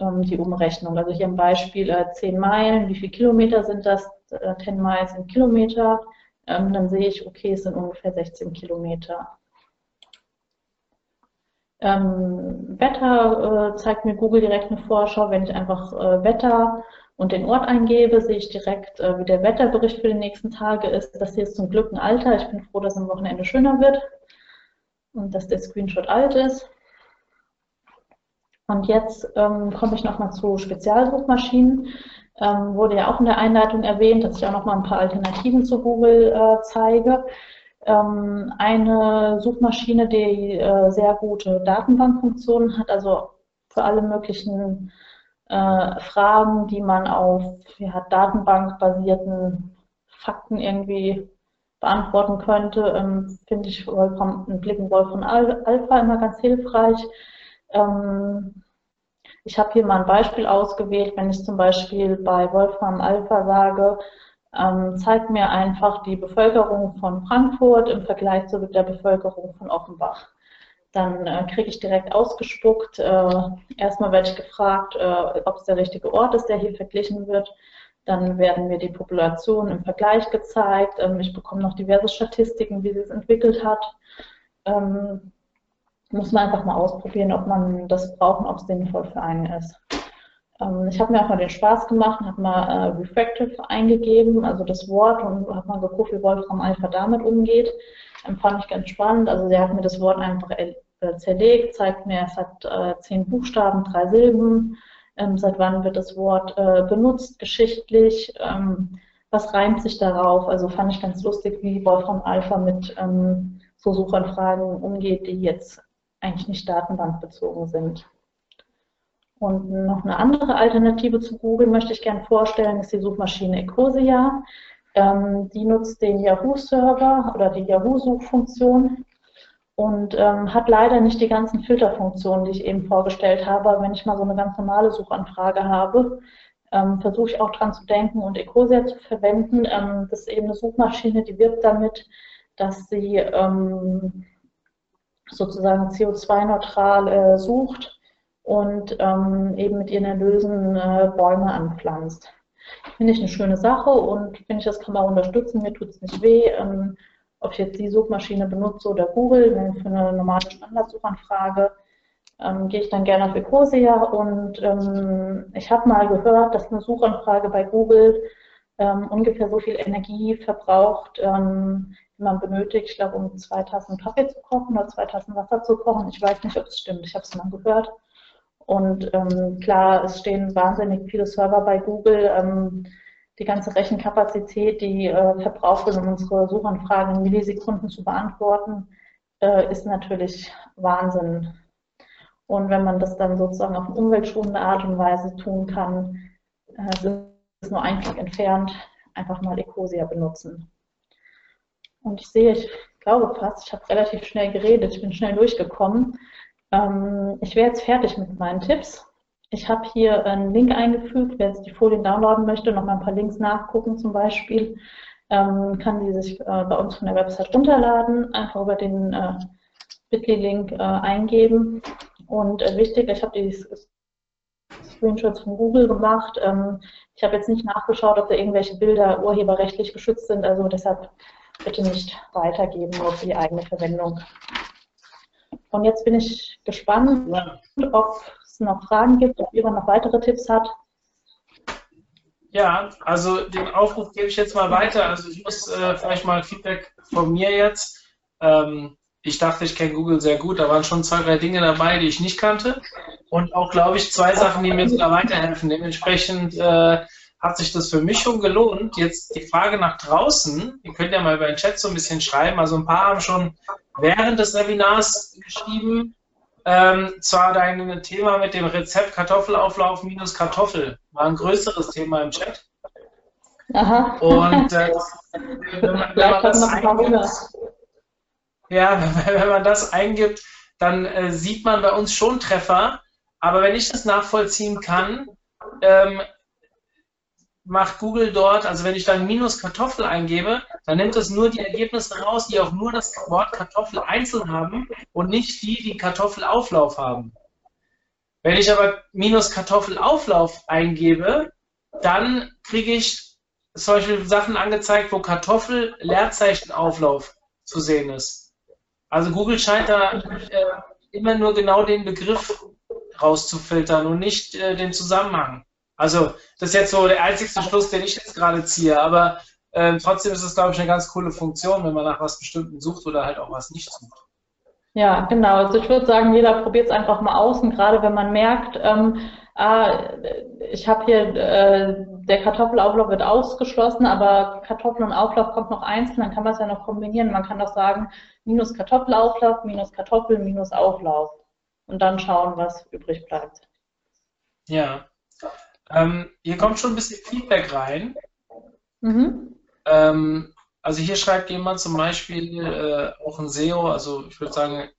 ähm, die Umrechnung. Also hier im Beispiel äh, 10 Meilen, wie viele Kilometer sind das? Äh, 10 Meilen sind Kilometer. Ähm, dann sehe ich, okay, es sind ungefähr 16 Kilometer. Ähm, Wetter äh, zeigt mir Google direkt eine Vorschau, wenn ich einfach äh, Wetter und den Ort eingebe, sehe ich direkt, äh, wie der Wetterbericht für die nächsten Tage ist. Das hier ist zum Glück ein alter. Ich bin froh, dass am Wochenende schöner wird und dass der Screenshot alt ist. Und jetzt ähm, komme ich nochmal zu Spezialsuchmaschinen. Ähm, wurde ja auch in der Einleitung erwähnt, dass ich auch nochmal ein paar Alternativen zu Google äh, zeige. Ähm, eine Suchmaschine, die äh, sehr gute Datenbankfunktionen hat, also für alle möglichen äh, Fragen, die man auf ja, datenbankbasierten Fakten irgendwie beantworten könnte, ähm, finde ich Wolfram, einen Blick in Wolfram Alpha immer ganz hilfreich. Ähm, ich habe hier mal ein Beispiel ausgewählt, wenn ich zum Beispiel bei Wolfram Alpha sage, ähm, zeigt mir einfach die Bevölkerung von Frankfurt im Vergleich zu der Bevölkerung von Offenbach. Dann äh, kriege ich direkt ausgespuckt. Äh, erstmal werde ich gefragt, äh, ob es der richtige Ort ist, der hier verglichen wird. Dann werden mir die Populationen im Vergleich gezeigt. Ähm, ich bekomme noch diverse Statistiken, wie sie es entwickelt hat. Ähm, muss man einfach mal ausprobieren, ob man das braucht und ob es sinnvoll für einen ist. Ähm, ich habe mir auch mal den Spaß gemacht und habe mal äh, Refractive eingegeben, also das Wort, und habe mal geguckt, wie Wolfram Alpha damit umgeht. Ähm, fand ich ganz spannend. Also sie hat mir das Wort einfach zerlegt, zeigt mir, es hat äh, zehn Buchstaben, drei Silben. Ähm, seit wann wird das Wort äh, benutzt, geschichtlich? Ähm, was reimt sich darauf? Also fand ich ganz lustig, wie Wolfram Alpha mit ähm, so Suchanfragen umgeht, die jetzt eigentlich nicht datenbankbezogen sind. Und noch eine andere Alternative zu Google möchte ich gerne vorstellen, ist die Suchmaschine Ecosia. Ähm, die nutzt den Yahoo-Server oder die Yahoo-Suchfunktion und ähm, hat leider nicht die ganzen Filterfunktionen, die ich eben vorgestellt habe. Wenn ich mal so eine ganz normale Suchanfrage habe, ähm, versuche ich auch dran zu denken und Ecosia zu verwenden. Ähm, das ist eben eine Suchmaschine, die wirbt damit, dass sie ähm, sozusagen CO2-neutral äh, sucht und ähm, eben mit ihren Erlösen äh, Bäume anpflanzt. Finde ich eine schöne Sache und finde ich, das kann man unterstützen. Mir tut es nicht weh, ähm, ob ich jetzt die Suchmaschine benutze oder Google. Für eine normale Standardsuchanfrage ähm, gehe ich dann gerne auf Ecosia und ähm, ich habe mal gehört, dass eine Suchanfrage bei Google ähm, ungefähr so viel Energie verbraucht, ähm, wie man benötigt, ich glaube, um zwei Tassen Kaffee zu kochen oder zwei Tassen Wasser zu kochen. Ich weiß nicht, ob es stimmt, ich habe es mal gehört. Und ähm, klar, es stehen wahnsinnig viele Server bei Google. Ähm, die ganze Rechenkapazität, die äh, verbraucht wird, um unsere Suchanfragen in Millisekunden zu beantworten, äh, ist natürlich Wahnsinn. Und wenn man das dann sozusagen auf eine umweltschonende Art und Weise tun kann, äh, ist nur ein Klick entfernt, einfach mal Ecosia benutzen. Und ich sehe, ich glaube fast, ich habe relativ schnell geredet, ich bin schnell durchgekommen. Ähm, ich wäre jetzt fertig mit meinen Tipps. Ich habe hier einen Link eingefügt, wer jetzt die Folien downloaden möchte, noch mal ein paar Links nachgucken zum Beispiel, ähm, kann die sich äh, bei uns von der Website runterladen, einfach über den äh, Bitly-Link äh, eingeben. Und äh, wichtig, ich habe die Screenshots von Google gemacht. Ähm, ich habe jetzt nicht nachgeschaut, ob da irgendwelche Bilder urheberrechtlich geschützt sind, also deshalb bitte nicht weitergeben, nur für die eigene Verwendung. Und jetzt bin ich gespannt, ob es noch Fragen gibt, ob jemand noch weitere Tipps hat. Ja, also den Aufruf gebe ich jetzt mal weiter. Also ich muss äh, vielleicht mal Feedback von mir jetzt. Ähm, ich dachte, ich kenne Google sehr gut. Da waren schon zwei, drei Dinge dabei, die ich nicht kannte. Und auch, glaube ich, zwei Sachen, die mir sogar weiterhelfen. Dementsprechend äh, hat sich das für mich schon gelohnt. Jetzt die Frage nach draußen. Ihr könnt ja mal über den Chat so ein bisschen schreiben. Also ein paar haben schon während des Webinars geschrieben. Ähm, zwar dein Thema mit dem Rezept Kartoffelauflauf minus Kartoffel war ein größeres Thema im Chat. Aha. Und äh, wenn man, wenn man das eingibt, ja, wenn man das eingibt, dann äh, sieht man bei uns schon Treffer. Aber wenn ich das nachvollziehen kann, ähm, macht Google dort, also wenn ich dann minus Kartoffel eingebe, dann nimmt es nur die Ergebnisse raus, die auch nur das Wort Kartoffel einzeln haben und nicht die, die Kartoffelauflauf haben. Wenn ich aber minus Kartoffelauflauf eingebe, dann kriege ich Beispiel Sachen angezeigt, wo Kartoffel Leerzeichenauflauf zu sehen ist. Also Google scheint da äh, immer nur genau den Begriff rauszufiltern und nicht äh, den Zusammenhang. Also das ist jetzt so der einzigste Schluss, den ich jetzt gerade ziehe, aber äh, trotzdem ist es, glaube ich, eine ganz coole Funktion, wenn man nach was Bestimmten sucht oder halt auch was nicht sucht. Ja, genau. Also ich würde sagen, jeder probiert es einfach mal aus und gerade wenn man merkt, ähm, ah, ich habe hier, äh, der Kartoffelauflauf wird ausgeschlossen, aber Kartoffel und Auflauf kommt noch einzeln, dann kann man es ja noch kombinieren. Man kann doch sagen, minus Kartoffelauflauf, minus Kartoffel, minus Auflauf und dann schauen, was übrig bleibt. Ja, ähm, hier kommt schon ein bisschen Feedback rein. Mhm. Ähm, also hier schreibt jemand zum Beispiel äh, auch ein SEO, also ich würde sagen,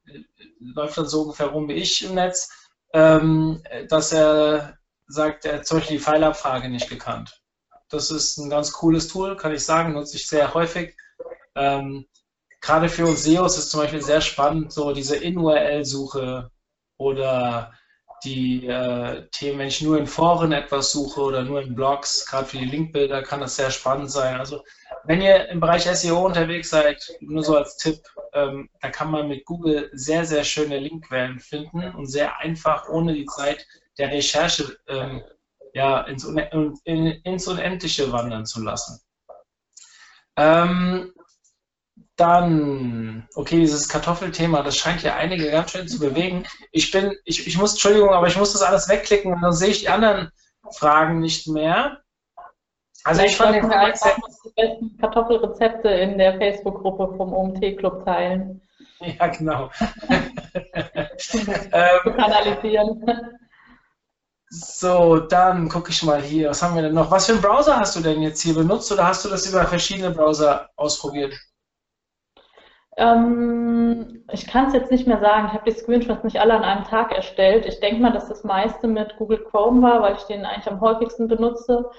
läuft dann so ungefähr rum wie ich im Netz, ähm, dass er sagt, er hat zum Beispiel die Pfeilabfrage nicht gekannt. Das ist ein ganz cooles Tool, kann ich sagen, nutze ich sehr häufig. Ähm, gerade für uns SEOs ist zum Beispiel sehr spannend, so diese In-URL-Suche oder die äh, Themen, wenn ich nur in Foren etwas suche oder nur in Blogs, gerade für die Linkbilder, kann das sehr spannend sein. Also wenn ihr im Bereich SEO unterwegs seid, nur so als Tipp, ähm, da kann man mit Google sehr, sehr schöne Linkquellen finden und sehr einfach, ohne die Zeit der Recherche ähm, ja, ins, Un in, ins Unendliche wandern zu lassen. Ähm, dann, okay, dieses Kartoffelthema, das scheint ja einige ganz schön zu bewegen. Ich bin, ich, ich muss, Entschuldigung, aber ich muss das alles wegklicken und dann sehe ich die anderen Fragen nicht mehr. Also ich fand den einfach die besten Kartoffelrezepte in der Facebook-Gruppe vom OMT-Club teilen. Ja, genau. ähm, analysieren. So, dann gucke ich mal hier. Was haben wir denn noch? Was für einen Browser hast du denn jetzt hier benutzt oder hast du das über verschiedene Browser ausprobiert? Ähm, ich kann es jetzt nicht mehr sagen. Ich habe die Screenshots nicht alle an einem Tag erstellt. Ich denke mal, dass das meiste mit Google Chrome war, weil ich den eigentlich am häufigsten benutze.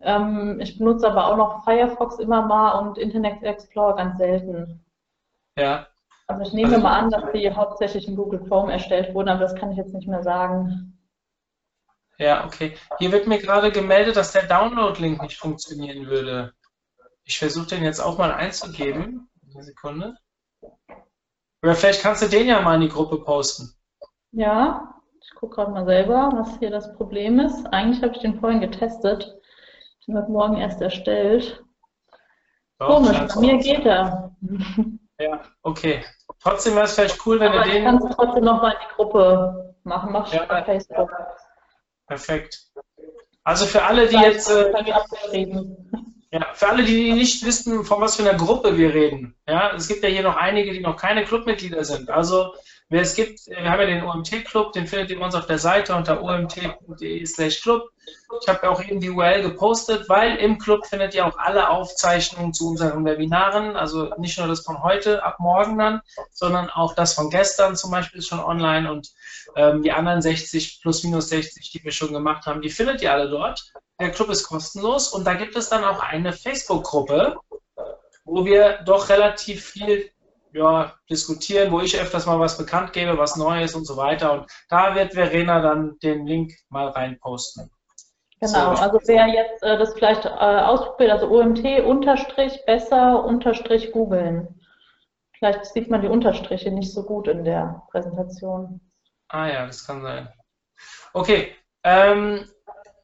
Ähm, ich benutze aber auch noch Firefox immer mal und Internet Explorer ganz selten. Ja. Also ich nehme also, mal an, dass die hauptsächlich in Google Chrome erstellt wurden, aber das kann ich jetzt nicht mehr sagen. Ja, okay. Hier wird mir gerade gemeldet, dass der Download-Link nicht funktionieren würde. Ich versuche den jetzt auch mal einzugeben. Eine Sekunde. Oder vielleicht kannst du den ja mal in die Gruppe posten. Ja, ich gucke gerade mal selber, was hier das Problem ist. Eigentlich habe ich den vorhin getestet. Ich habe morgen erst erstellt. Doch, Komisch, bei mir geht er. Ja, okay. Trotzdem wäre es vielleicht cool, wenn Aber du den. Kannst du trotzdem nochmal in die Gruppe machen. Mach ja. bei Facebook. Perfekt. Also für alle, die jetzt. Äh, ja, für alle, die nicht wissen, von was für einer Gruppe wir reden. Ja, es gibt ja hier noch einige, die noch keine Clubmitglieder sind. Also Wer es gibt, wir haben ja den OMT-Club, den findet ihr bei uns auf der Seite unter omt.de slash club. Ich habe ja auch eben die URL gepostet, weil im Club findet ihr auch alle Aufzeichnungen zu unseren Webinaren, also nicht nur das von heute, ab morgen dann, sondern auch das von gestern zum Beispiel ist schon online und ähm, die anderen 60 plus minus 60, die wir schon gemacht haben, die findet ihr alle dort. Der Club ist kostenlos und da gibt es dann auch eine Facebook-Gruppe, wo wir doch relativ viel ja, diskutieren, wo ich öfters mal was bekannt gebe, was Neues und so weiter. Und da wird Verena dann den Link mal reinposten. Genau, so. also wer jetzt äh, das vielleicht äh, ausprobiert, also OMT unterstrich besser unterstrich googeln. Vielleicht sieht man die Unterstriche nicht so gut in der Präsentation. Ah ja, das kann sein. Okay, ähm,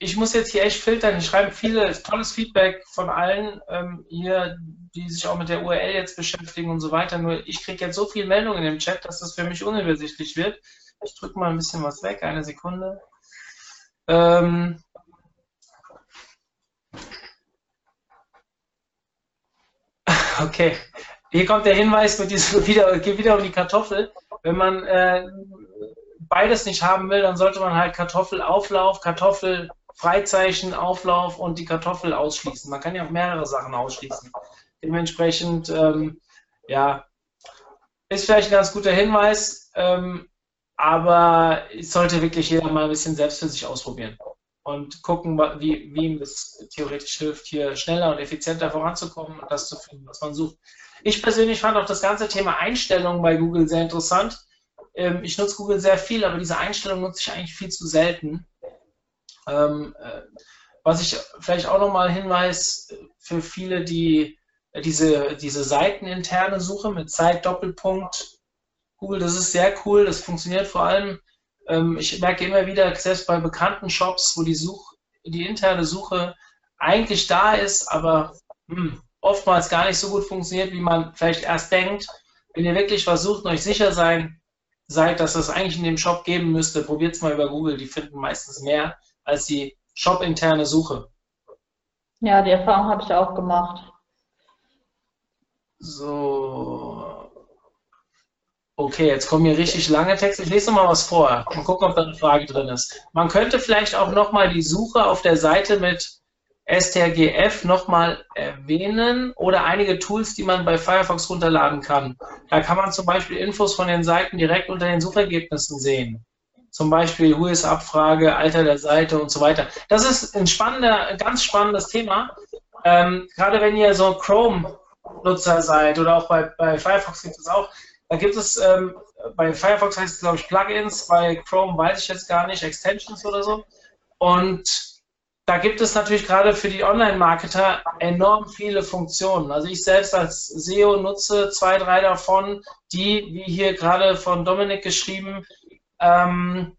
ich muss jetzt hier echt filtern. Ich schreibe viele tolles Feedback von allen ähm, hier, die sich auch mit der URL jetzt beschäftigen und so weiter. Nur ich kriege jetzt so viele Meldungen im Chat, dass das für mich unübersichtlich wird. Ich drücke mal ein bisschen was weg, eine Sekunde. Ähm, okay, hier kommt der Hinweis mit diesem wieder, geht wieder um die Kartoffel. Wenn man äh, beides nicht haben will, dann sollte man halt Kartoffelauflauf, Kartoffel Freizeichen, Auflauf und die Kartoffel ausschließen. Man kann ja auch mehrere Sachen ausschließen. Dementsprechend, ähm, ja, ist vielleicht ein ganz guter Hinweis, ähm, aber sollte wirklich jeder mal ein bisschen selbst für sich ausprobieren und gucken, wie, wie ihm das theoretisch hilft, hier schneller und effizienter voranzukommen und das zu finden, was man sucht. Ich persönlich fand auch das ganze Thema Einstellungen bei Google sehr interessant. Ähm, ich nutze Google sehr viel, aber diese Einstellung nutze ich eigentlich viel zu selten. Ähm, äh, was ich vielleicht auch nochmal hinweis für viele, die äh, diese, diese seiteninterne Suche mit Zeit Doppelpunkt Google, das ist sehr cool, das funktioniert vor allem. Ähm, ich merke immer wieder, selbst bei bekannten Shops, wo die Such, die interne Suche eigentlich da ist, aber hm, oftmals gar nicht so gut funktioniert, wie man vielleicht erst denkt. Wenn ihr wirklich versucht, euch sicher sein seid, dass es eigentlich in dem Shop geben müsste, probiert es mal über Google, die finden meistens mehr als die shop-interne Suche. Ja, die Erfahrung habe ich auch gemacht. So. Okay, jetzt kommen hier richtig lange Texte. Ich lese noch mal was vor. Mal gucken, ob da eine Frage drin ist. Man könnte vielleicht auch nochmal die Suche auf der Seite mit strgf nochmal erwähnen oder einige Tools, die man bei Firefox runterladen kann. Da kann man zum Beispiel Infos von den Seiten direkt unter den Suchergebnissen sehen zum Beispiel Who-is-Abfrage, Alter der Seite und so weiter. Das ist ein spannender, ganz spannendes Thema. Ähm, gerade wenn ihr so Chrome-Nutzer seid oder auch bei, bei Firefox gibt es auch, da gibt es, ähm, bei Firefox heißt es glaube ich Plugins, bei Chrome weiß ich jetzt gar nicht, Extensions oder so. Und da gibt es natürlich gerade für die Online-Marketer enorm viele Funktionen. Also ich selbst als SEO nutze zwei, drei davon, die, wie hier gerade von Dominik geschrieben, ähm,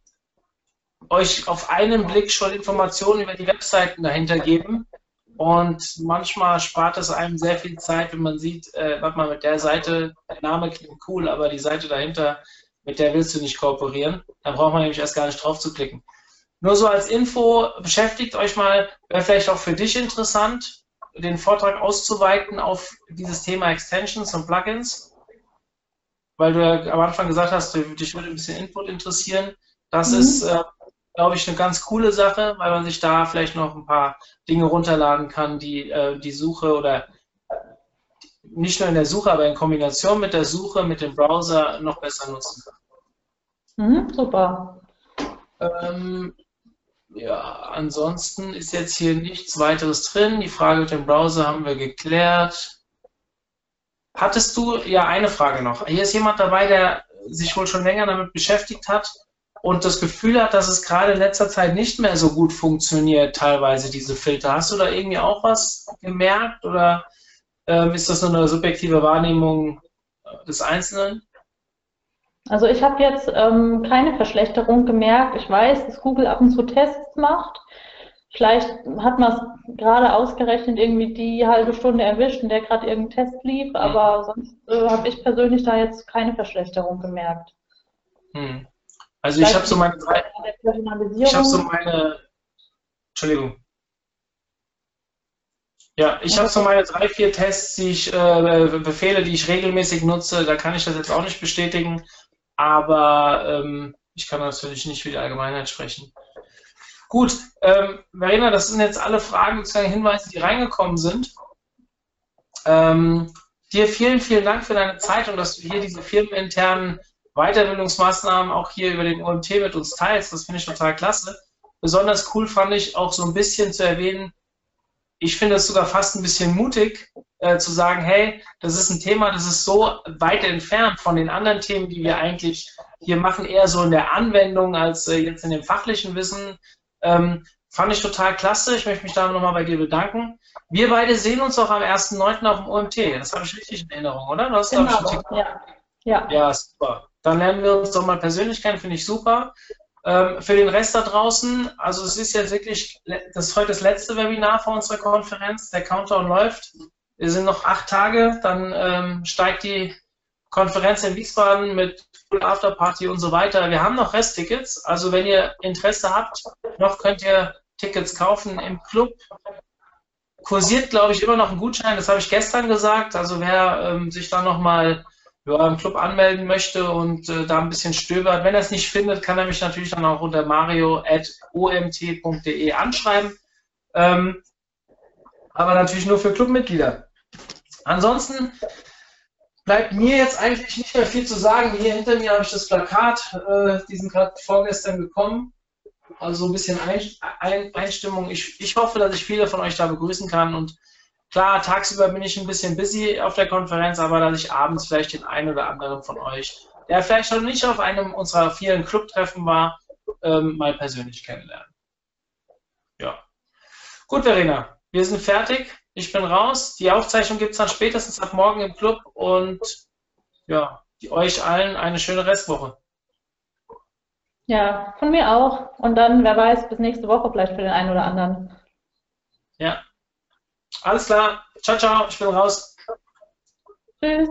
euch auf einen Blick schon Informationen über die Webseiten dahinter geben. Und manchmal spart es einem sehr viel Zeit, wenn man sieht, äh, warte mal, mit der Seite, der Name klingt cool, aber die Seite dahinter, mit der willst du nicht kooperieren. Da braucht man nämlich erst gar nicht drauf zu klicken. Nur so als Info, beschäftigt euch mal, wäre vielleicht auch für dich interessant, den Vortrag auszuweiten auf dieses Thema Extensions und Plugins weil du ja am Anfang gesagt hast, dich würde ein bisschen Input interessieren. Das mhm. ist, äh, glaube ich, eine ganz coole Sache, weil man sich da vielleicht noch ein paar Dinge runterladen kann, die äh, die Suche oder nicht nur in der Suche, aber in Kombination mit der Suche, mit dem Browser noch besser nutzen kann. Mhm, super. Ähm, ja, ansonsten ist jetzt hier nichts weiteres drin. Die Frage mit dem Browser haben wir geklärt. Hattest du, ja, eine Frage noch. Hier ist jemand dabei, der sich wohl schon länger damit beschäftigt hat und das Gefühl hat, dass es gerade in letzter Zeit nicht mehr so gut funktioniert, teilweise diese Filter. Hast du da irgendwie auch was gemerkt oder ähm, ist das nur eine subjektive Wahrnehmung äh, des Einzelnen? Also ich habe jetzt ähm, keine Verschlechterung gemerkt. Ich weiß, dass Google ab und zu Tests macht. Vielleicht hat man es gerade ausgerechnet irgendwie die halbe Stunde erwischt, in der gerade irgendein Test lief, mhm. aber sonst äh, habe ich persönlich da jetzt keine Verschlechterung gemerkt. Hm. Also Vielleicht ich habe so meine drei. Ich habe so meine. Entschuldigung. Ja, ich habe so meine drei, vier Tests, die ich, äh, Befehle, die ich regelmäßig nutze. Da kann ich das jetzt auch nicht bestätigen, aber ähm, ich kann natürlich nicht für die Allgemeinheit sprechen. Gut, ähm, Verena, das sind jetzt alle Fragen bzw. Hinweise, die reingekommen sind. Ähm, dir vielen, vielen Dank für deine Zeit und dass du hier diese firmeninternen Weiterbildungsmaßnahmen auch hier über den OMT mit uns teilst. Das finde ich total klasse. Besonders cool fand ich auch so ein bisschen zu erwähnen, ich finde es sogar fast ein bisschen mutig, äh, zu sagen, hey, das ist ein Thema, das ist so weit entfernt von den anderen Themen, die wir eigentlich hier machen, eher so in der Anwendung als äh, jetzt in dem fachlichen Wissen. Ähm, fand ich total klasse. Ich möchte mich da nochmal bei dir bedanken. Wir beide sehen uns auch am 1.9. auf dem OMT. Das habe ich richtig in Erinnerung, oder? Du hast, genau, ja. ja. Ja, super. Dann lernen wir uns doch mal persönlich kennen, finde ich super. Ähm, für den Rest da draußen, also es ist jetzt wirklich, das ist heute das letzte Webinar vor unserer Konferenz. Der Countdown läuft. Wir sind noch acht Tage, dann ähm, steigt die Konferenz in Wiesbaden mit Afterparty und so weiter. Wir haben noch Resttickets, also wenn ihr Interesse habt, noch könnt ihr Tickets kaufen im Club. Kursiert, glaube ich, immer noch ein Gutschein, das habe ich gestern gesagt. Also wer ähm, sich da nochmal ja, im Club anmelden möchte und äh, da ein bisschen stöbert. Wenn er es nicht findet, kann er mich natürlich dann auch unter mario.omt.de anschreiben. Ähm, aber natürlich nur für Clubmitglieder. Ansonsten bleibt mir jetzt eigentlich nicht mehr viel zu sagen. Hier hinter mir habe ich das Plakat, äh, die sind gerade vorgestern gekommen. Also so ein bisschen Einstimmung. Ich, ich hoffe, dass ich viele von euch da begrüßen kann und Klar, tagsüber bin ich ein bisschen busy auf der Konferenz, aber dass ich abends vielleicht den einen oder anderen von euch, der vielleicht noch nicht auf einem unserer vielen Clubtreffen war, ähm, mal persönlich kennenlernen. Ja. Gut, Verena, wir sind fertig. Ich bin raus. Die Aufzeichnung gibt es dann spätestens ab morgen im Club und ja, euch allen eine schöne Restwoche. Ja, von mir auch. Und dann, wer weiß, bis nächste Woche vielleicht für den einen oder anderen. Ja. Alles klar. Ciao, ciao. Ich bin raus. Tschüss.